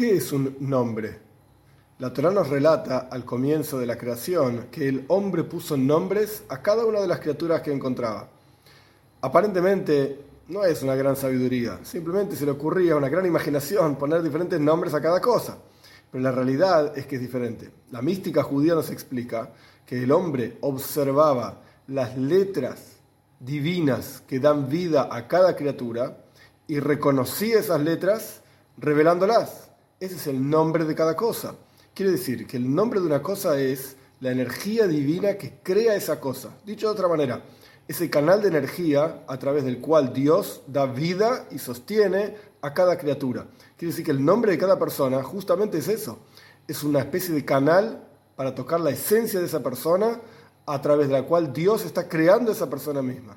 ¿Qué es un nombre? La Torah nos relata al comienzo de la creación que el hombre puso nombres a cada una de las criaturas que encontraba. Aparentemente no es una gran sabiduría, simplemente se le ocurría una gran imaginación poner diferentes nombres a cada cosa. Pero la realidad es que es diferente. La mística judía nos explica que el hombre observaba las letras divinas que dan vida a cada criatura y reconocía esas letras revelándolas. Ese es el nombre de cada cosa. Quiere decir que el nombre de una cosa es la energía divina que crea esa cosa. Dicho de otra manera, ese canal de energía a través del cual Dios da vida y sostiene a cada criatura. Quiere decir que el nombre de cada persona justamente es eso. Es una especie de canal para tocar la esencia de esa persona a través de la cual Dios está creando esa persona misma.